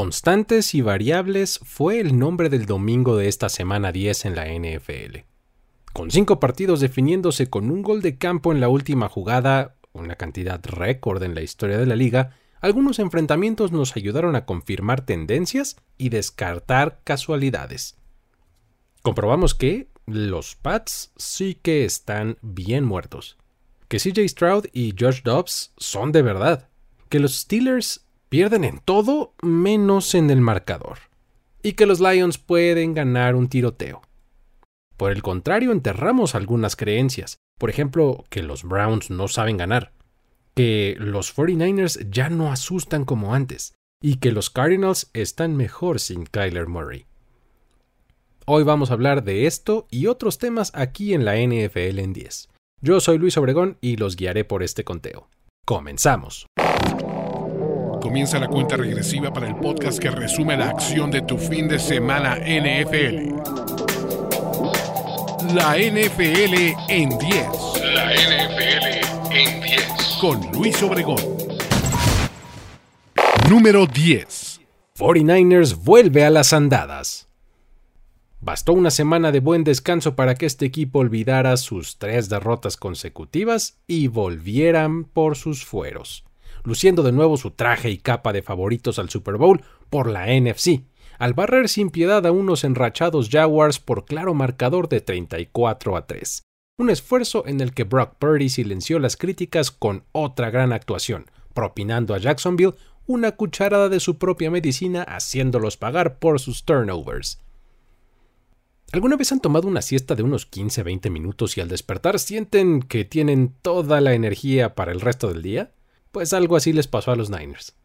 Constantes y variables fue el nombre del domingo de esta semana 10 en la NFL. Con cinco partidos definiéndose con un gol de campo en la última jugada, una cantidad récord en la historia de la liga, algunos enfrentamientos nos ayudaron a confirmar tendencias y descartar casualidades. Comprobamos que los Pats sí que están bien muertos, que CJ Stroud y Josh Dobbs son de verdad, que los Steelers pierden en todo menos en el marcador, y que los Lions pueden ganar un tiroteo. Por el contrario, enterramos algunas creencias, por ejemplo, que los Browns no saben ganar, que los 49ers ya no asustan como antes, y que los Cardinals están mejor sin Kyler Murray. Hoy vamos a hablar de esto y otros temas aquí en la NFL en 10. Yo soy Luis Obregón y los guiaré por este conteo. Comenzamos. Comienza la cuenta regresiva para el podcast que resume la acción de tu fin de semana NFL. La NFL en 10. La NFL en 10. Con Luis Obregón. Número 10. 49ers vuelve a las andadas. Bastó una semana de buen descanso para que este equipo olvidara sus tres derrotas consecutivas y volvieran por sus fueros luciendo de nuevo su traje y capa de favoritos al Super Bowl por la NFC, al barrer sin piedad a unos enrachados Jaguars por claro marcador de 34 a 3. Un esfuerzo en el que Brock Purdy silenció las críticas con otra gran actuación, propinando a Jacksonville una cucharada de su propia medicina haciéndolos pagar por sus turnovers. ¿Alguna vez han tomado una siesta de unos 15-20 minutos y al despertar sienten que tienen toda la energía para el resto del día? Pues algo así les pasó a los Niners.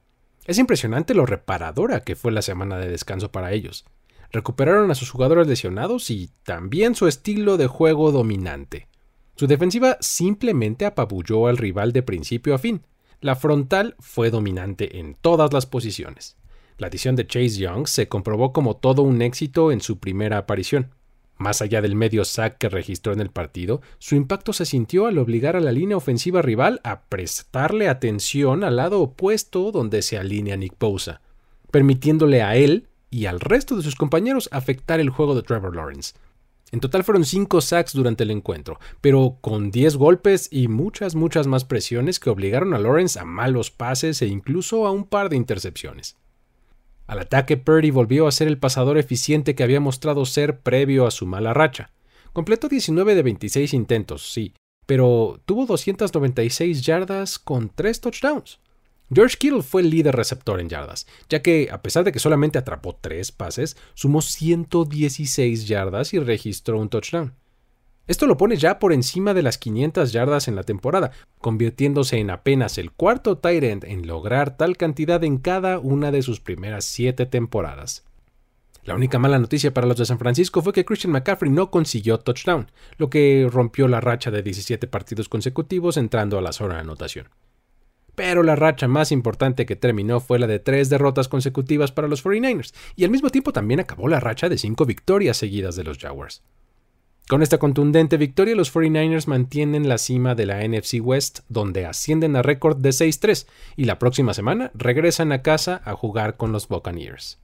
Es impresionante lo reparadora que fue la semana de descanso para ellos. Recuperaron a sus jugadores lesionados y también su estilo de juego dominante. Su defensiva simplemente apabulló al rival de principio a fin. La frontal fue dominante en todas las posiciones. La adición de Chase Young se comprobó como todo un éxito en su primera aparición. Más allá del medio sack que registró en el partido, su impacto se sintió al obligar a la línea ofensiva rival a prestarle atención al lado opuesto donde se alinea Nick Bosa, permitiéndole a él y al resto de sus compañeros afectar el juego de Trevor Lawrence. En total fueron 5 sacks durante el encuentro, pero con 10 golpes y muchas, muchas más presiones que obligaron a Lawrence a malos pases e incluso a un par de intercepciones. Al ataque, Purdy volvió a ser el pasador eficiente que había mostrado ser previo a su mala racha. Completó 19 de 26 intentos, sí, pero tuvo 296 yardas con 3 touchdowns. George Kittle fue el líder receptor en yardas, ya que, a pesar de que solamente atrapó 3 pases, sumó 116 yardas y registró un touchdown. Esto lo pone ya por encima de las 500 yardas en la temporada, convirtiéndose en apenas el cuarto end en lograr tal cantidad en cada una de sus primeras siete temporadas. La única mala noticia para los de San Francisco fue que Christian McCaffrey no consiguió touchdown, lo que rompió la racha de 17 partidos consecutivos entrando a la zona de anotación. Pero la racha más importante que terminó fue la de tres derrotas consecutivas para los 49ers, y al mismo tiempo también acabó la racha de cinco victorias seguidas de los Jaguars. Con esta contundente victoria, los 49ers mantienen la cima de la NFC West, donde ascienden a récord de 6-3 y la próxima semana regresan a casa a jugar con los Buccaneers.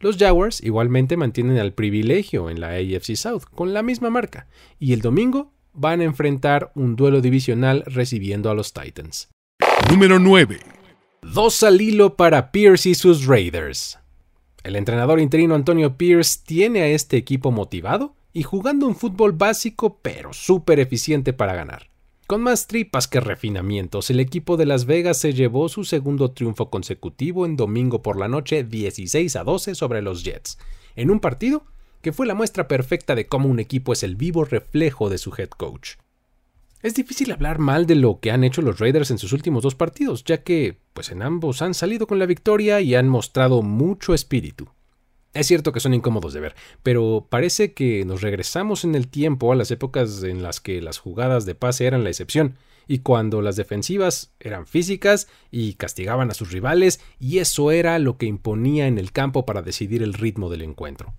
Los Jaguars igualmente mantienen el privilegio en la AFC South con la misma marca y el domingo van a enfrentar un duelo divisional recibiendo a los Titans. Número 9. Dos al hilo para Pierce y sus Raiders. El entrenador interino Antonio Pierce tiene a este equipo motivado y jugando un fútbol básico pero súper eficiente para ganar. Con más tripas que refinamientos, el equipo de Las Vegas se llevó su segundo triunfo consecutivo en domingo por la noche 16 a 12 sobre los Jets, en un partido que fue la muestra perfecta de cómo un equipo es el vivo reflejo de su head coach. Es difícil hablar mal de lo que han hecho los Raiders en sus últimos dos partidos, ya que, pues en ambos han salido con la victoria y han mostrado mucho espíritu. Es cierto que son incómodos de ver, pero parece que nos regresamos en el tiempo a las épocas en las que las jugadas de pase eran la excepción, y cuando las defensivas eran físicas y castigaban a sus rivales, y eso era lo que imponía en el campo para decidir el ritmo del encuentro.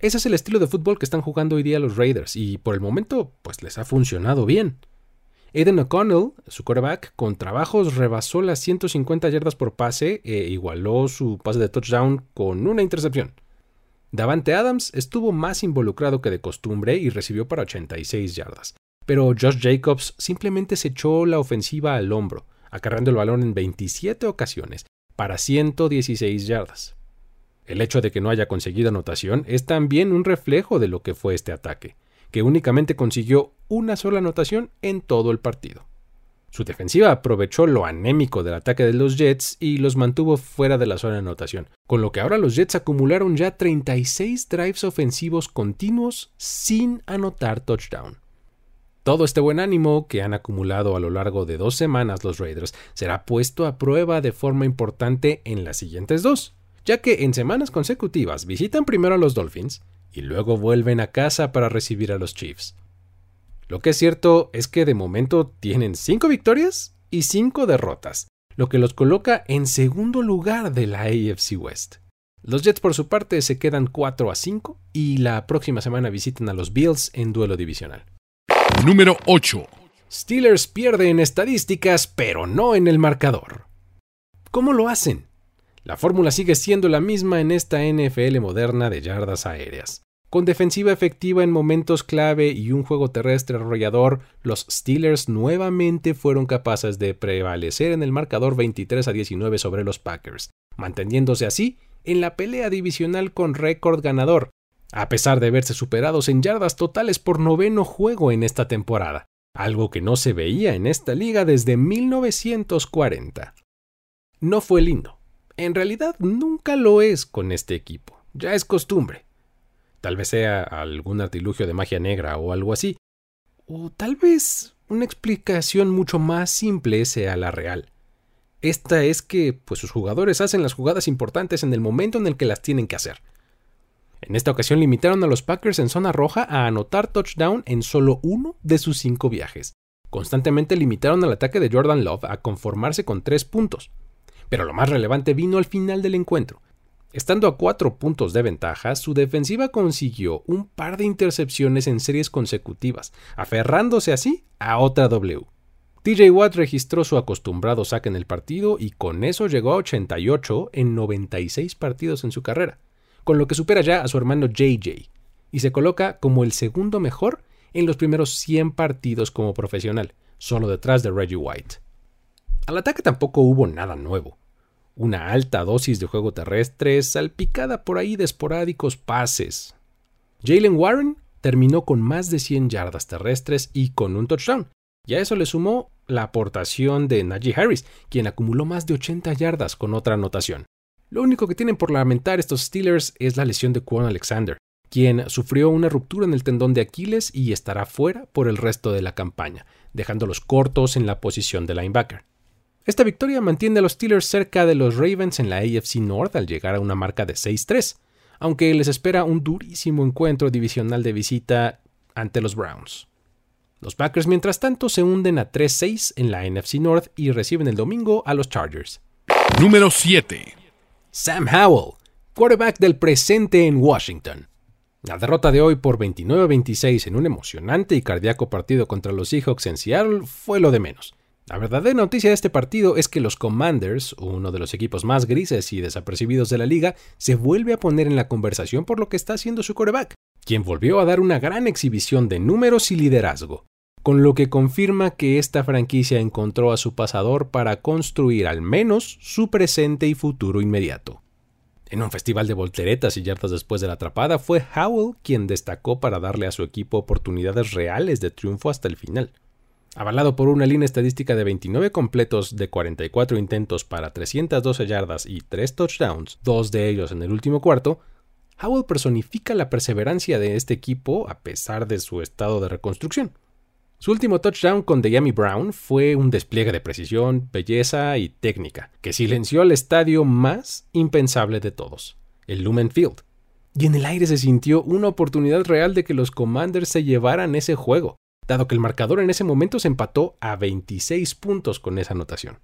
Ese es el estilo de fútbol que están jugando hoy día los Raiders, y por el momento, pues les ha funcionado bien. Aiden O'Connell, su quarterback, con trabajos rebasó las 150 yardas por pase e igualó su pase de touchdown con una intercepción. Davante Adams estuvo más involucrado que de costumbre y recibió para 86 yardas, pero Josh Jacobs simplemente se echó la ofensiva al hombro, acarreando el balón en 27 ocasiones para 116 yardas. El hecho de que no haya conseguido anotación es también un reflejo de lo que fue este ataque que únicamente consiguió una sola anotación en todo el partido. Su defensiva aprovechó lo anémico del ataque de los Jets y los mantuvo fuera de la zona de anotación, con lo que ahora los Jets acumularon ya 36 drives ofensivos continuos sin anotar touchdown. Todo este buen ánimo que han acumulado a lo largo de dos semanas los Raiders será puesto a prueba de forma importante en las siguientes dos, ya que en semanas consecutivas visitan primero a los Dolphins y luego vuelven a casa para recibir a los Chiefs. Lo que es cierto es que de momento tienen 5 victorias y 5 derrotas, lo que los coloca en segundo lugar de la AFC West. Los Jets por su parte se quedan 4 a 5 y la próxima semana visitan a los Bills en duelo divisional. Número 8. Steelers pierde en estadísticas, pero no en el marcador. ¿Cómo lo hacen? La fórmula sigue siendo la misma en esta NFL moderna de yardas aéreas. Con defensiva efectiva en momentos clave y un juego terrestre arrollador, los Steelers nuevamente fueron capaces de prevalecer en el marcador 23 a 19 sobre los Packers, manteniéndose así en la pelea divisional con récord ganador, a pesar de verse superados en yardas totales por noveno juego en esta temporada, algo que no se veía en esta liga desde 1940. No fue lindo, en realidad nunca lo es con este equipo, ya es costumbre. Tal vez sea algún artilugio de magia negra o algo así. O tal vez una explicación mucho más simple sea la real. Esta es que pues sus jugadores hacen las jugadas importantes en el momento en el que las tienen que hacer. En esta ocasión limitaron a los Packers en zona roja a anotar touchdown en solo uno de sus cinco viajes. Constantemente limitaron al ataque de Jordan Love a conformarse con tres puntos, pero lo más relevante vino al final del encuentro. Estando a cuatro puntos de ventaja, su defensiva consiguió un par de intercepciones en series consecutivas, aferrándose así a otra W. TJ Watt registró su acostumbrado saque en el partido y con eso llegó a 88 en 96 partidos en su carrera, con lo que supera ya a su hermano JJ, y se coloca como el segundo mejor en los primeros 100 partidos como profesional, solo detrás de Reggie White. Al ataque tampoco hubo nada nuevo. Una alta dosis de juego terrestre salpicada por ahí de esporádicos pases. Jalen Warren terminó con más de 100 yardas terrestres y con un touchdown. Y a eso le sumó la aportación de Najee Harris, quien acumuló más de 80 yardas con otra anotación. Lo único que tienen por lamentar estos Steelers es la lesión de Quan Alexander, quien sufrió una ruptura en el tendón de Aquiles y estará fuera por el resto de la campaña, dejándolos cortos en la posición de linebacker. Esta victoria mantiene a los Steelers cerca de los Ravens en la AFC North al llegar a una marca de 6-3, aunque les espera un durísimo encuentro divisional de visita ante los Browns. Los Packers, mientras tanto, se hunden a 3-6 en la NFC North y reciben el domingo a los Chargers. Número 7. Sam Howell, quarterback del presente en Washington. La derrota de hoy por 29-26 en un emocionante y cardíaco partido contra los Seahawks en Seattle fue lo de menos. La verdadera noticia de este partido es que los Commanders, uno de los equipos más grises y desapercibidos de la liga, se vuelve a poner en la conversación por lo que está haciendo su coreback, quien volvió a dar una gran exhibición de números y liderazgo, con lo que confirma que esta franquicia encontró a su pasador para construir al menos su presente y futuro inmediato. En un festival de volteretas y yardas después de la atrapada, fue Howell quien destacó para darle a su equipo oportunidades reales de triunfo hasta el final. Avalado por una línea estadística de 29 completos de 44 intentos para 312 yardas y 3 touchdowns, dos de ellos en el último cuarto, Howell personifica la perseverancia de este equipo a pesar de su estado de reconstrucción. Su último touchdown con Deyami Brown fue un despliegue de precisión, belleza y técnica, que silenció al estadio más impensable de todos, el Lumen Field. Y en el aire se sintió una oportunidad real de que los Commanders se llevaran ese juego, dado que el marcador en ese momento se empató a 26 puntos con esa anotación.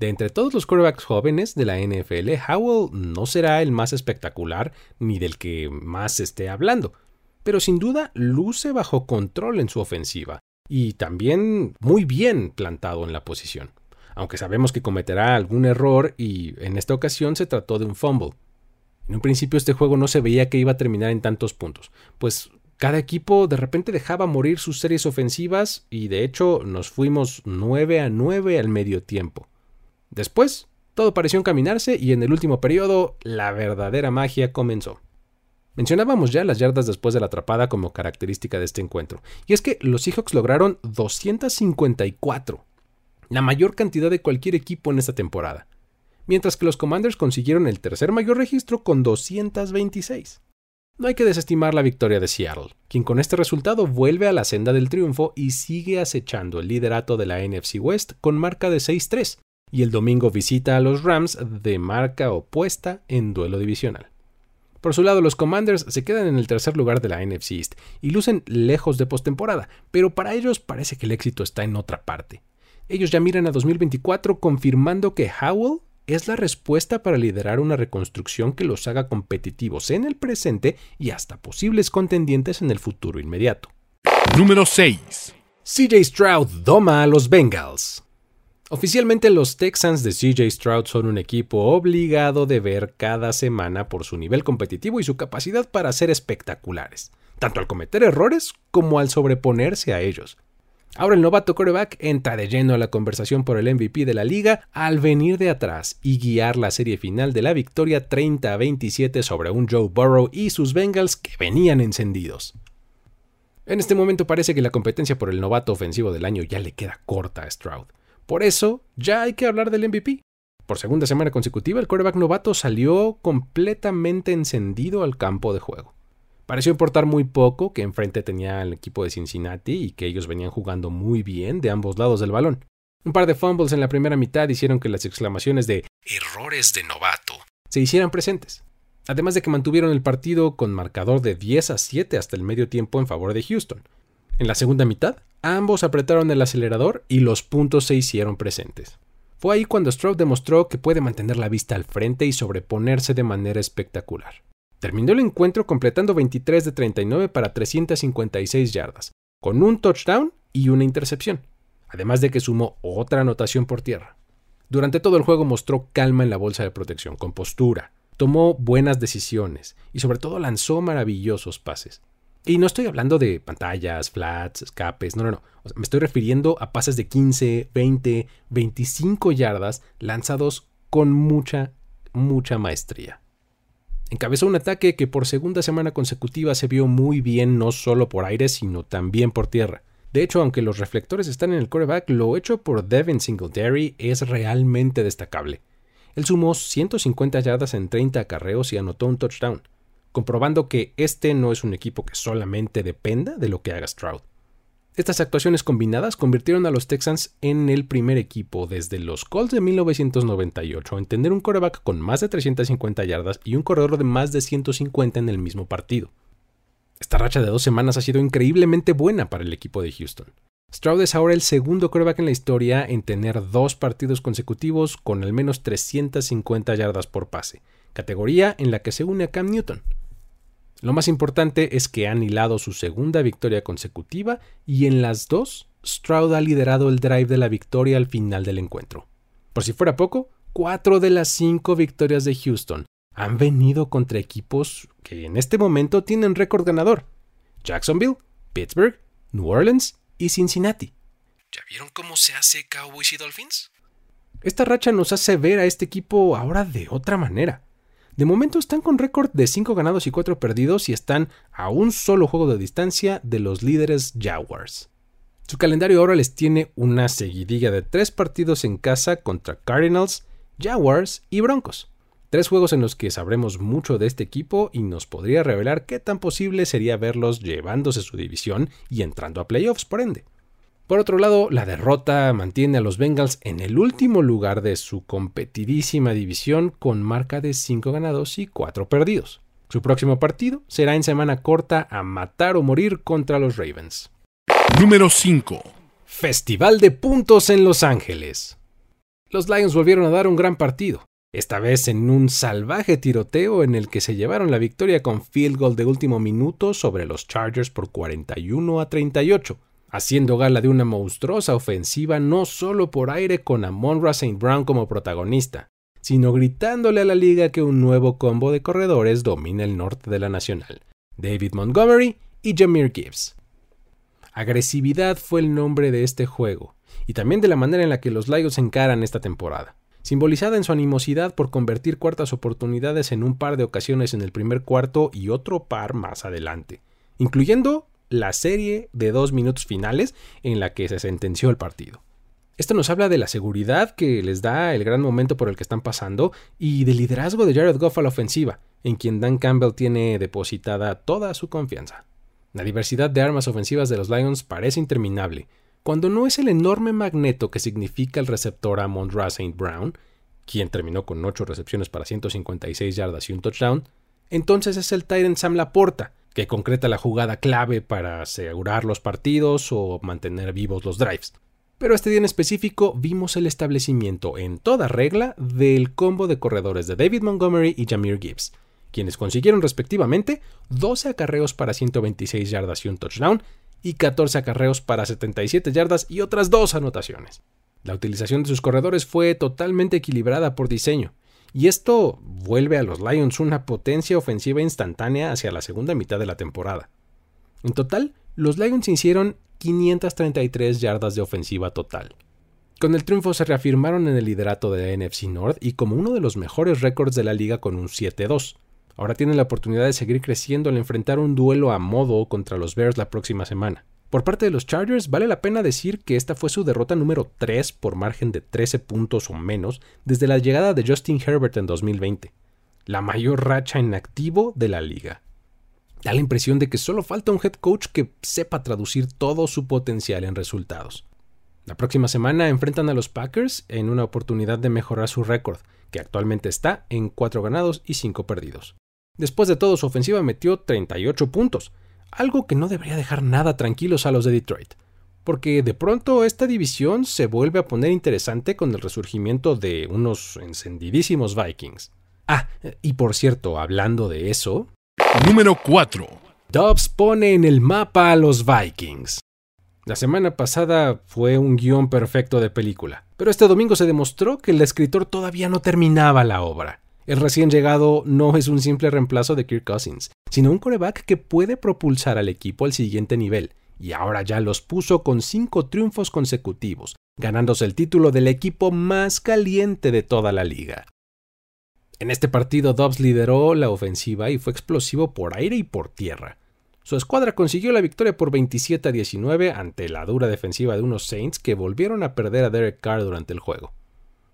De entre todos los quarterbacks jóvenes de la NFL, Howell no será el más espectacular ni del que más se esté hablando, pero sin duda luce bajo control en su ofensiva, y también muy bien plantado en la posición, aunque sabemos que cometerá algún error y en esta ocasión se trató de un fumble. En un principio este juego no se veía que iba a terminar en tantos puntos, pues cada equipo de repente dejaba morir sus series ofensivas y de hecho nos fuimos 9 a 9 al medio tiempo. Después, todo pareció encaminarse y en el último periodo la verdadera magia comenzó. Mencionábamos ya las yardas después de la atrapada como característica de este encuentro, y es que los Seahawks lograron 254, la mayor cantidad de cualquier equipo en esta temporada, mientras que los Commanders consiguieron el tercer mayor registro con 226. No hay que desestimar la victoria de Seattle, quien con este resultado vuelve a la senda del triunfo y sigue acechando el liderato de la NFC West con marca de 6-3, y el domingo visita a los Rams de marca opuesta en duelo divisional. Por su lado, los Commanders se quedan en el tercer lugar de la NFC East y lucen lejos de postemporada, pero para ellos parece que el éxito está en otra parte. Ellos ya miran a 2024 confirmando que Howell es la respuesta para liderar una reconstrucción que los haga competitivos en el presente y hasta posibles contendientes en el futuro inmediato. Número 6. CJ Stroud doma a los Bengals. Oficialmente los Texans de CJ Stroud son un equipo obligado de ver cada semana por su nivel competitivo y su capacidad para ser espectaculares, tanto al cometer errores como al sobreponerse a ellos. Ahora el novato quarterback entra de lleno a la conversación por el MVP de la liga al venir de atrás y guiar la serie final de la victoria 30 a 27 sobre un Joe Burrow y sus Bengals que venían encendidos. En este momento parece que la competencia por el novato ofensivo del año ya le queda corta a Stroud. Por eso, ya hay que hablar del MVP. Por segunda semana consecutiva, el quarterback novato salió completamente encendido al campo de juego. Pareció importar muy poco que enfrente tenía el equipo de Cincinnati y que ellos venían jugando muy bien de ambos lados del balón. Un par de fumbles en la primera mitad hicieron que las exclamaciones de errores de novato se hicieran presentes. Además de que mantuvieron el partido con marcador de 10 a 7 hasta el medio tiempo en favor de Houston. En la segunda mitad, Ambos apretaron el acelerador y los puntos se hicieron presentes. Fue ahí cuando Stroud demostró que puede mantener la vista al frente y sobreponerse de manera espectacular. Terminó el encuentro completando 23 de 39 para 356 yardas, con un touchdown y una intercepción, además de que sumó otra anotación por tierra. Durante todo el juego mostró calma en la bolsa de protección, con postura, tomó buenas decisiones y sobre todo lanzó maravillosos pases. Y no estoy hablando de pantallas, flats, escapes, no, no, no. me estoy refiriendo a pases de 15, 20, 25 yardas lanzados con mucha, mucha maestría. Encabezó un ataque que por segunda semana consecutiva se vio muy bien no solo por aire, sino también por tierra. De hecho, aunque los reflectores están en el coreback, lo hecho por Devin Singletary es realmente destacable. Él sumó 150 yardas en 30 acarreos y anotó un touchdown comprobando que este no es un equipo que solamente dependa de lo que haga Stroud. Estas actuaciones combinadas convirtieron a los Texans en el primer equipo desde los Colts de 1998 en tener un coreback con más de 350 yardas y un corredor de más de 150 en el mismo partido. Esta racha de dos semanas ha sido increíblemente buena para el equipo de Houston. Stroud es ahora el segundo coreback en la historia en tener dos partidos consecutivos con al menos 350 yardas por pase, categoría en la que se une a Cam Newton. Lo más importante es que han hilado su segunda victoria consecutiva y en las dos, Stroud ha liderado el drive de la victoria al final del encuentro. Por si fuera poco, cuatro de las cinco victorias de Houston han venido contra equipos que en este momento tienen récord ganador. Jacksonville, Pittsburgh, New Orleans y Cincinnati. ¿Ya vieron cómo se hace Cowboys y Dolphins? Esta racha nos hace ver a este equipo ahora de otra manera. De momento están con récord de 5 ganados y 4 perdidos y están a un solo juego de distancia de los líderes Jaguars. Su calendario ahora les tiene una seguidilla de 3 partidos en casa contra Cardinals, Jaguars y Broncos. Tres juegos en los que sabremos mucho de este equipo y nos podría revelar qué tan posible sería verlos llevándose su división y entrando a playoffs por ende. Por otro lado, la derrota mantiene a los Bengals en el último lugar de su competidísima división con marca de 5 ganados y 4 perdidos. Su próximo partido será en semana corta a matar o morir contra los Ravens. Número 5. Festival de puntos en Los Ángeles. Los Lions volvieron a dar un gran partido, esta vez en un salvaje tiroteo en el que se llevaron la victoria con field goal de último minuto sobre los Chargers por 41 a 38 haciendo gala de una monstruosa ofensiva no solo por aire con Amon St. Brown como protagonista, sino gritándole a la liga que un nuevo combo de corredores domina el norte de la nacional, David Montgomery y Jameer Gibbs. Agresividad fue el nombre de este juego, y también de la manera en la que los Lions encaran esta temporada, simbolizada en su animosidad por convertir cuartas oportunidades en un par de ocasiones en el primer cuarto y otro par más adelante, incluyendo la serie de dos minutos finales en la que se sentenció el partido. Esto nos habla de la seguridad que les da el gran momento por el que están pasando y del liderazgo de Jared Goff a la ofensiva, en quien Dan Campbell tiene depositada toda su confianza. La diversidad de armas ofensivas de los Lions parece interminable, cuando no es el enorme magneto que significa el receptor Amon Ra St. Brown, quien terminó con 8 recepciones para 156 yardas y un touchdown, entonces es el Tyrant Sam Laporta, que concreta la jugada clave para asegurar los partidos o mantener vivos los drives. Pero este día en específico vimos el establecimiento en toda regla del combo de corredores de David Montgomery y Jameer Gibbs, quienes consiguieron respectivamente 12 acarreos para 126 yardas y un touchdown y 14 acarreos para 77 yardas y otras dos anotaciones. La utilización de sus corredores fue totalmente equilibrada por diseño, y esto vuelve a los Lions una potencia ofensiva instantánea hacia la segunda mitad de la temporada. En total, los Lions hicieron 533 yardas de ofensiva total. Con el triunfo se reafirmaron en el liderato de la NFC North y como uno de los mejores récords de la liga con un 7-2. Ahora tienen la oportunidad de seguir creciendo al enfrentar un duelo a modo contra los Bears la próxima semana. Por parte de los Chargers, vale la pena decir que esta fue su derrota número 3 por margen de 13 puntos o menos desde la llegada de Justin Herbert en 2020, la mayor racha en activo de la liga. Da la impresión de que solo falta un head coach que sepa traducir todo su potencial en resultados. La próxima semana enfrentan a los Packers en una oportunidad de mejorar su récord, que actualmente está en 4 ganados y 5 perdidos. Después de todo, su ofensiva metió 38 puntos, algo que no debería dejar nada tranquilos a los de Detroit, porque de pronto esta división se vuelve a poner interesante con el resurgimiento de unos encendidísimos Vikings. Ah, y por cierto, hablando de eso... Número 4. Dobbs pone en el mapa a los Vikings. La semana pasada fue un guion perfecto de película, pero este domingo se demostró que el escritor todavía no terminaba la obra. El recién llegado no es un simple reemplazo de Kirk Cousins, sino un coreback que puede propulsar al equipo al siguiente nivel, y ahora ya los puso con cinco triunfos consecutivos, ganándose el título del equipo más caliente de toda la liga. En este partido Dobbs lideró la ofensiva y fue explosivo por aire y por tierra. Su escuadra consiguió la victoria por 27 a 19 ante la dura defensiva de unos Saints que volvieron a perder a Derek Carr durante el juego.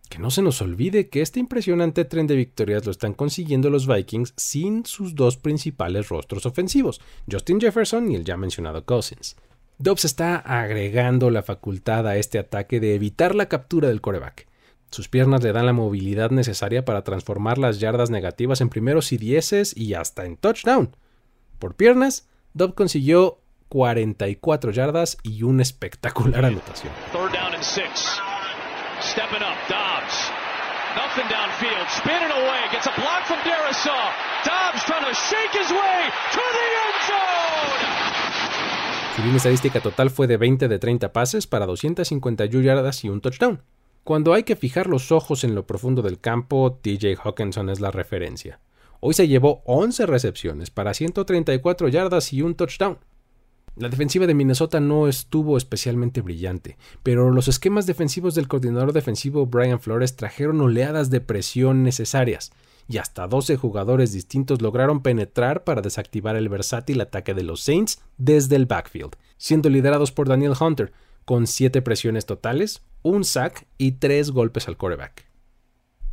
Que no se nos olvide que este impresionante tren de victorias lo están consiguiendo los Vikings sin sus dos principales rostros ofensivos, Justin Jefferson y el ya mencionado Cousins. Dobbs está agregando la facultad a este ataque de evitar la captura del coreback. Sus piernas le dan la movilidad necesaria para transformar las yardas negativas en primeros y dieces y hasta en touchdown. Por piernas, Dobbs consiguió 44 yardas y una espectacular anotación. Nothing downfield, spinning away, gets a block from Darisaw. Dobbs trying to shake his way to the end zone. Su línea estadística total fue de 20 de 30 pases para 251 yardas y un touchdown. Cuando hay que fijar los ojos en lo profundo del campo, TJ Hawkinson es la referencia. Hoy se llevó 11 recepciones para 134 yardas y un touchdown. La defensiva de Minnesota no estuvo especialmente brillante, pero los esquemas defensivos del coordinador defensivo Brian Flores trajeron oleadas de presión necesarias, y hasta 12 jugadores distintos lograron penetrar para desactivar el versátil ataque de los Saints desde el backfield, siendo liderados por Daniel Hunter, con 7 presiones totales, un sack y 3 golpes al quarterback.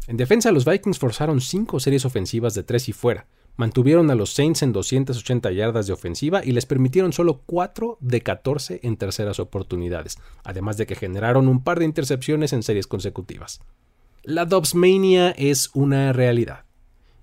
En defensa, los Vikings forzaron 5 series ofensivas de 3 y fuera, Mantuvieron a los Saints en 280 yardas de ofensiva y les permitieron solo 4 de 14 en terceras oportunidades, además de que generaron un par de intercepciones en series consecutivas. La Dobbsmania es una realidad.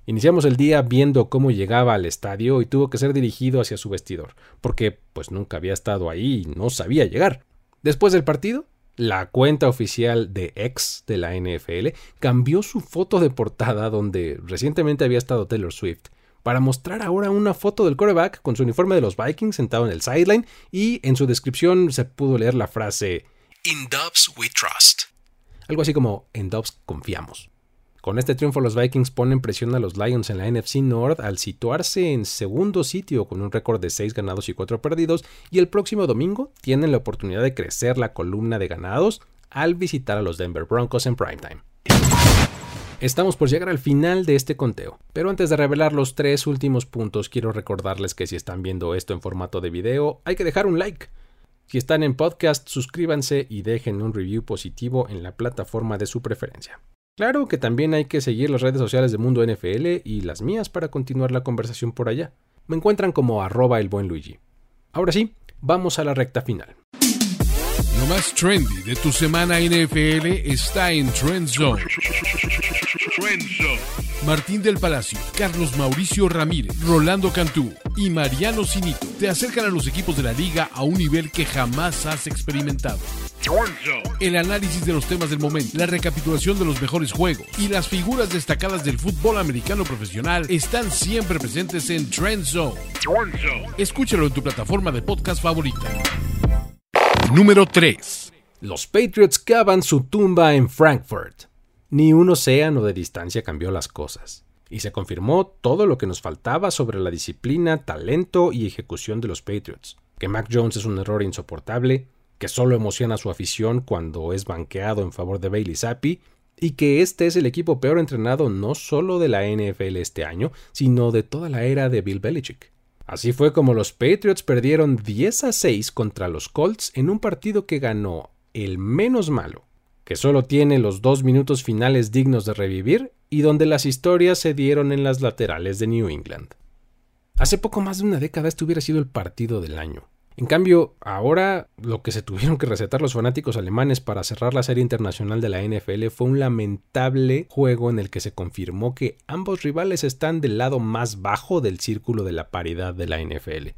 Iniciamos el día viendo cómo llegaba al estadio y tuvo que ser dirigido hacia su vestidor, porque pues nunca había estado ahí y no sabía llegar. Después del partido, la cuenta oficial de X de la NFL cambió su foto de portada donde recientemente había estado Taylor Swift para mostrar ahora una foto del quarterback con su uniforme de los Vikings sentado en el sideline y en su descripción se pudo leer la frase In Dubs we trust. Algo así como en Dubs confiamos. Con este triunfo los Vikings ponen presión a los Lions en la NFC North al situarse en segundo sitio con un récord de 6 ganados y 4 perdidos y el próximo domingo tienen la oportunidad de crecer la columna de ganados al visitar a los Denver Broncos en primetime. Estamos por llegar al final de este conteo, pero antes de revelar los tres últimos puntos quiero recordarles que si están viendo esto en formato de video hay que dejar un like. Si están en podcast suscríbanse y dejen un review positivo en la plataforma de su preferencia. Claro que también hay que seguir las redes sociales de Mundo NFL y las mías para continuar la conversación por allá. Me encuentran como arroba el buen Luigi. Ahora sí, vamos a la recta final. Lo más trendy de tu semana NFL está en Trend Zone. Martín del Palacio, Carlos Mauricio Ramírez, Rolando Cantú y Mariano Sinito te acercan a los equipos de la liga a un nivel que jamás has experimentado. El análisis de los temas del momento, la recapitulación de los mejores juegos y las figuras destacadas del fútbol americano profesional están siempre presentes en Trend Zone. Escúchalo en tu plataforma de podcast favorita. Número 3. Los Patriots cavan su tumba en Frankfurt. Ni un océano de distancia cambió las cosas, y se confirmó todo lo que nos faltaba sobre la disciplina, talento y ejecución de los Patriots. Que Mac Jones es un error insoportable, que solo emociona a su afición cuando es banqueado en favor de Bailey Zappi, y que este es el equipo peor entrenado no solo de la NFL este año, sino de toda la era de Bill Belichick. Así fue como los Patriots perdieron 10 a 6 contra los Colts en un partido que ganó el menos malo, que solo tiene los dos minutos finales dignos de revivir y donde las historias se dieron en las laterales de New England. Hace poco más de una década este hubiera sido el partido del año. En cambio, ahora lo que se tuvieron que recetar los fanáticos alemanes para cerrar la serie internacional de la NFL fue un lamentable juego en el que se confirmó que ambos rivales están del lado más bajo del círculo de la paridad de la NFL.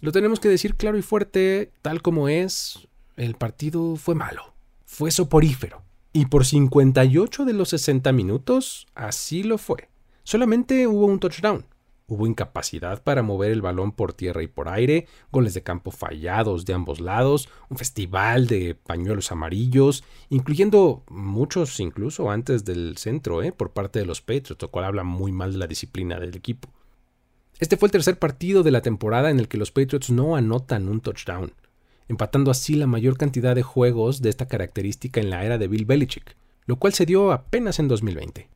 Lo tenemos que decir claro y fuerte, tal como es, el partido fue malo, fue soporífero. Y por 58 de los 60 minutos, así lo fue. Solamente hubo un touchdown. Hubo incapacidad para mover el balón por tierra y por aire, goles de campo fallados de ambos lados, un festival de pañuelos amarillos, incluyendo muchos incluso antes del centro, ¿eh? por parte de los Patriots, lo cual habla muy mal de la disciplina del equipo. Este fue el tercer partido de la temporada en el que los Patriots no anotan un touchdown, empatando así la mayor cantidad de juegos de esta característica en la era de Bill Belichick, lo cual se dio apenas en 2020.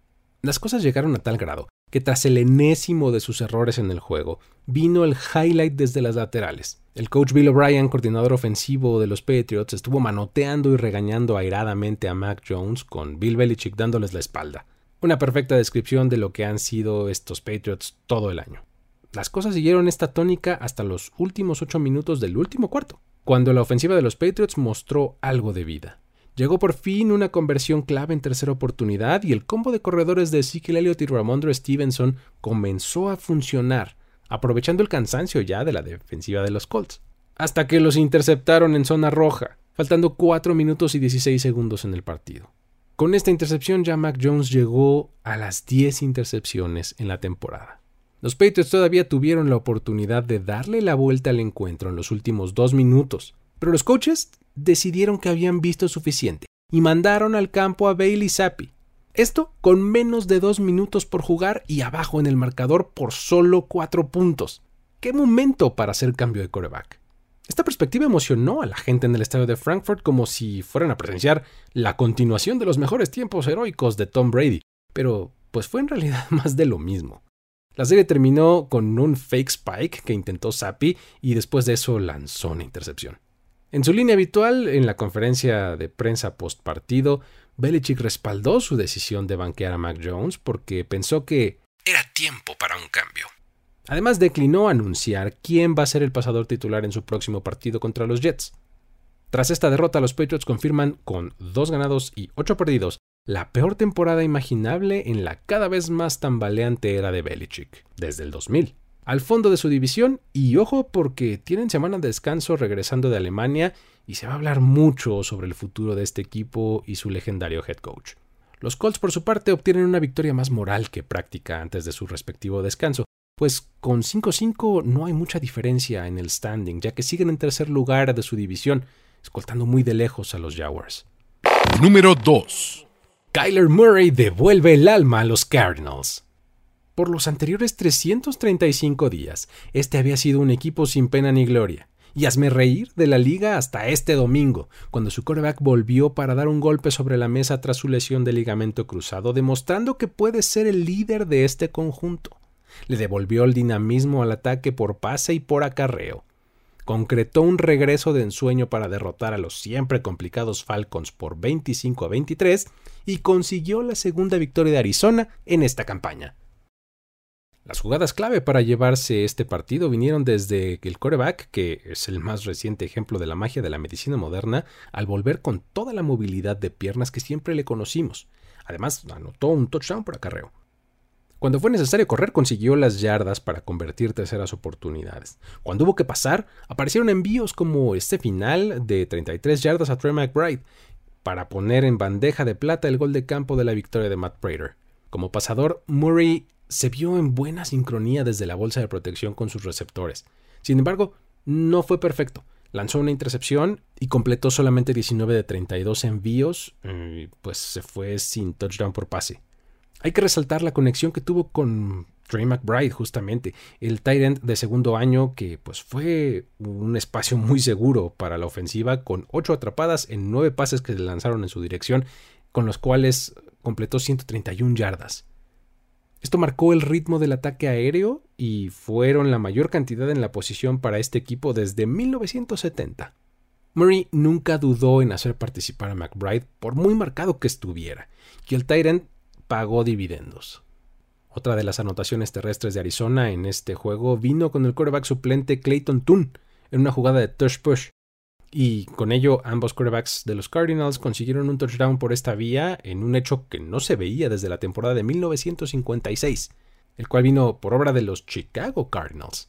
Las cosas llegaron a tal grado que tras el enésimo de sus errores en el juego, vino el highlight desde las laterales. El coach Bill O'Brien, coordinador ofensivo de los Patriots, estuvo manoteando y regañando airadamente a Mac Jones con Bill Belichick dándoles la espalda. Una perfecta descripción de lo que han sido estos Patriots todo el año. Las cosas siguieron esta tónica hasta los últimos ocho minutos del último cuarto, cuando la ofensiva de los Patriots mostró algo de vida. Llegó por fin una conversión clave en tercera oportunidad y el combo de corredores de Ezekiel Elliott y Ramondre Stevenson comenzó a funcionar, aprovechando el cansancio ya de la defensiva de los Colts. Hasta que los interceptaron en zona roja, faltando 4 minutos y 16 segundos en el partido. Con esta intercepción ya Mac Jones llegó a las 10 intercepciones en la temporada. Los Patriots todavía tuvieron la oportunidad de darle la vuelta al encuentro en los últimos dos minutos, pero los coaches decidieron que habían visto suficiente y mandaron al campo a Bailey Zappi. Esto con menos de dos minutos por jugar y abajo en el marcador por solo cuatro puntos. ¡Qué momento para hacer cambio de coreback! Esta perspectiva emocionó a la gente en el estadio de Frankfurt como si fueran a presenciar la continuación de los mejores tiempos heroicos de Tom Brady, pero pues fue en realidad más de lo mismo. La serie terminó con un fake spike que intentó Zappi y después de eso lanzó una intercepción. En su línea habitual, en la conferencia de prensa post partido, Belichick respaldó su decisión de banquear a Mac Jones porque pensó que era tiempo para un cambio. Además, declinó anunciar quién va a ser el pasador titular en su próximo partido contra los Jets. Tras esta derrota, los Patriots confirman, con dos ganados y ocho perdidos, la peor temporada imaginable en la cada vez más tambaleante era de Belichick, desde el 2000 al fondo de su división y ojo porque tienen semana de descanso regresando de Alemania y se va a hablar mucho sobre el futuro de este equipo y su legendario head coach. Los Colts por su parte obtienen una victoria más moral que práctica antes de su respectivo descanso, pues con 5-5 no hay mucha diferencia en el standing, ya que siguen en tercer lugar de su división, escoltando muy de lejos a los Jaguars. Número 2. Kyler Murray devuelve el alma a los Cardinals. Por los anteriores 335 días, este había sido un equipo sin pena ni gloria. Y hazme reír de la liga hasta este domingo, cuando su quarterback volvió para dar un golpe sobre la mesa tras su lesión de ligamento cruzado, demostrando que puede ser el líder de este conjunto. Le devolvió el dinamismo al ataque por pase y por acarreo. Concretó un regreso de ensueño para derrotar a los siempre complicados Falcons por 25 a 23 y consiguió la segunda victoria de Arizona en esta campaña. Las jugadas clave para llevarse este partido vinieron desde el coreback, que es el más reciente ejemplo de la magia de la medicina moderna, al volver con toda la movilidad de piernas que siempre le conocimos. Además, anotó un touchdown por acarreo. Cuando fue necesario correr, consiguió las yardas para convertir terceras oportunidades. Cuando hubo que pasar, aparecieron envíos como este final de 33 yardas a Trey McBride para poner en bandeja de plata el gol de campo de la victoria de Matt Prater. Como pasador, Murray se vio en buena sincronía desde la bolsa de protección con sus receptores. Sin embargo, no fue perfecto. Lanzó una intercepción y completó solamente 19 de 32 envíos, y pues se fue sin touchdown por pase. Hay que resaltar la conexión que tuvo con Trey McBride, justamente, el end de segundo año, que pues fue un espacio muy seguro para la ofensiva, con 8 atrapadas en 9 pases que se lanzaron en su dirección, con los cuales completó 131 yardas. Esto marcó el ritmo del ataque aéreo y fueron la mayor cantidad en la posición para este equipo desde 1970. Murray nunca dudó en hacer participar a McBride por muy marcado que estuviera, y el Tyrant pagó dividendos. Otra de las anotaciones terrestres de Arizona en este juego vino con el quarterback suplente Clayton Toon en una jugada de touch push, y con ello ambos quarterbacks de los Cardinals consiguieron un touchdown por esta vía en un hecho que no se veía desde la temporada de 1956, el cual vino por obra de los Chicago Cardinals.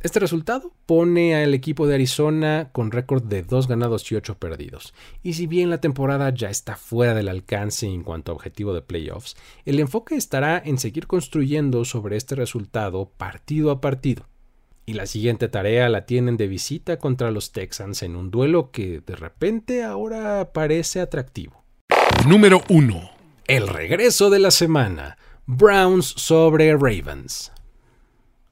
Este resultado pone al equipo de Arizona con récord de 2 ganados y 8 perdidos. Y si bien la temporada ya está fuera del alcance en cuanto a objetivo de playoffs, el enfoque estará en seguir construyendo sobre este resultado partido a partido y la siguiente tarea la tienen de visita contra los Texans en un duelo que de repente ahora parece atractivo. Número 1. El regreso de la semana. Browns sobre Ravens.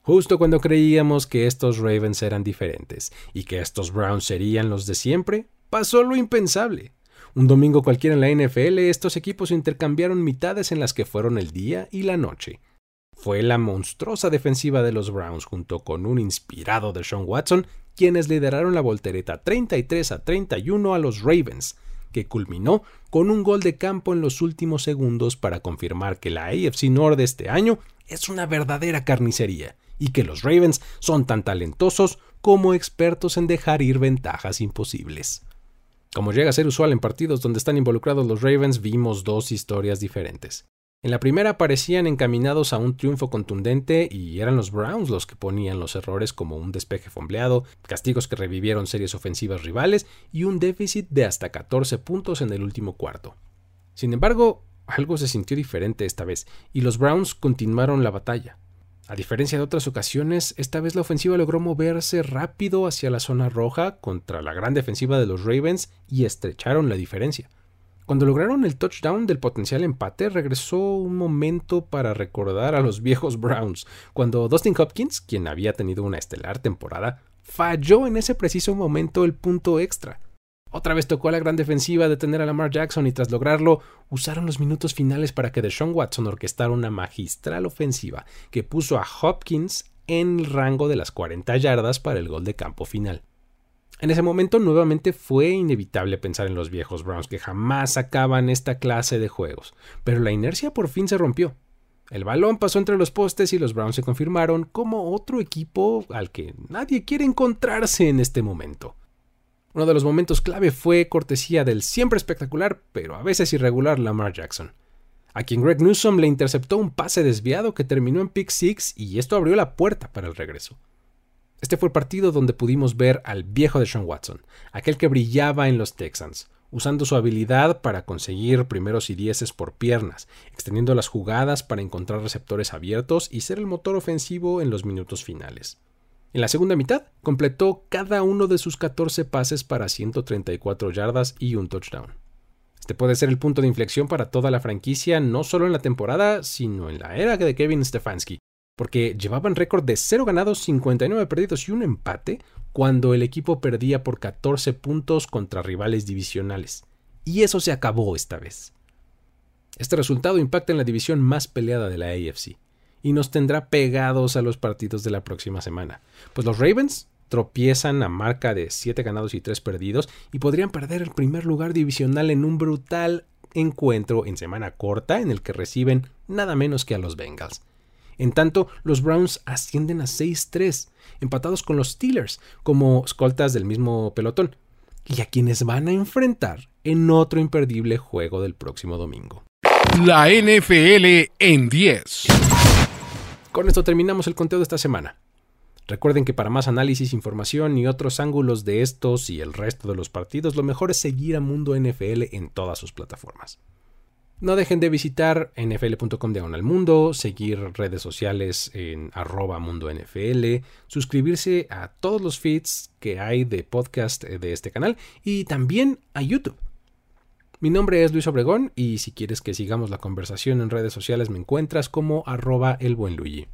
Justo cuando creíamos que estos Ravens eran diferentes y que estos Browns serían los de siempre, pasó lo impensable. Un domingo cualquiera en la NFL, estos equipos intercambiaron mitades en las que fueron el día y la noche. Fue la monstruosa defensiva de los Browns junto con un inspirado de Sean Watson quienes lideraron la voltereta 33 a 31 a los Ravens, que culminó con un gol de campo en los últimos segundos para confirmar que la AFC North de este año es una verdadera carnicería y que los Ravens son tan talentosos como expertos en dejar ir ventajas imposibles. Como llega a ser usual en partidos donde están involucrados los Ravens, vimos dos historias diferentes. En la primera parecían encaminados a un triunfo contundente y eran los Browns los que ponían los errores como un despeje fombleado, castigos que revivieron series ofensivas rivales y un déficit de hasta 14 puntos en el último cuarto. Sin embargo, algo se sintió diferente esta vez y los Browns continuaron la batalla. A diferencia de otras ocasiones, esta vez la ofensiva logró moverse rápido hacia la zona roja contra la gran defensiva de los Ravens y estrecharon la diferencia. Cuando lograron el touchdown del potencial empate, regresó un momento para recordar a los viejos Browns, cuando Dustin Hopkins, quien había tenido una estelar temporada, falló en ese preciso momento el punto extra. Otra vez tocó a la gran defensiva detener a Lamar Jackson y tras lograrlo usaron los minutos finales para que Deshaun Watson orquestara una magistral ofensiva que puso a Hopkins en el rango de las 40 yardas para el gol de campo final. En ese momento nuevamente fue inevitable pensar en los viejos Browns que jamás sacaban esta clase de juegos, pero la inercia por fin se rompió. El balón pasó entre los postes y los Browns se confirmaron como otro equipo al que nadie quiere encontrarse en este momento. Uno de los momentos clave fue cortesía del siempre espectacular, pero a veces irregular Lamar Jackson, a quien Greg Newsom le interceptó un pase desviado que terminó en pick six y esto abrió la puerta para el regreso. Este fue el partido donde pudimos ver al viejo de Sean Watson, aquel que brillaba en los Texans, usando su habilidad para conseguir primeros y dieces por piernas, extendiendo las jugadas para encontrar receptores abiertos y ser el motor ofensivo en los minutos finales. En la segunda mitad, completó cada uno de sus 14 pases para 134 yardas y un touchdown. Este puede ser el punto de inflexión para toda la franquicia, no solo en la temporada, sino en la era de Kevin Stefanski, porque llevaban récord de 0 ganados, 59 perdidos y un empate cuando el equipo perdía por 14 puntos contra rivales divisionales. Y eso se acabó esta vez. Este resultado impacta en la división más peleada de la AFC y nos tendrá pegados a los partidos de la próxima semana, pues los Ravens tropiezan a marca de 7 ganados y 3 perdidos y podrían perder el primer lugar divisional en un brutal encuentro en semana corta en el que reciben nada menos que a los Bengals. En tanto, los Browns ascienden a 6-3, empatados con los Steelers como escoltas del mismo pelotón, y a quienes van a enfrentar en otro imperdible juego del próximo domingo. La NFL en 10. Con esto terminamos el conteo de esta semana. Recuerden que para más análisis, información y otros ángulos de estos y el resto de los partidos, lo mejor es seguir a Mundo NFL en todas sus plataformas. No dejen de visitar nfl.com al mundo, seguir redes sociales en arroba mundo NFL, suscribirse a todos los feeds que hay de podcast de este canal y también a YouTube. Mi nombre es Luis Obregón y si quieres que sigamos la conversación en redes sociales me encuentras como arroba el buen Luigi.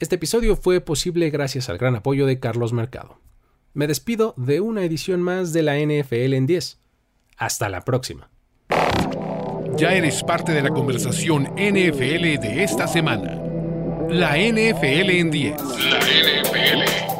Este episodio fue posible gracias al gran apoyo de Carlos Mercado. Me despido de una edición más de la NFL en 10. Hasta la próxima. Ya eres parte de la conversación NFL de esta semana. La NFL en 10. La NFL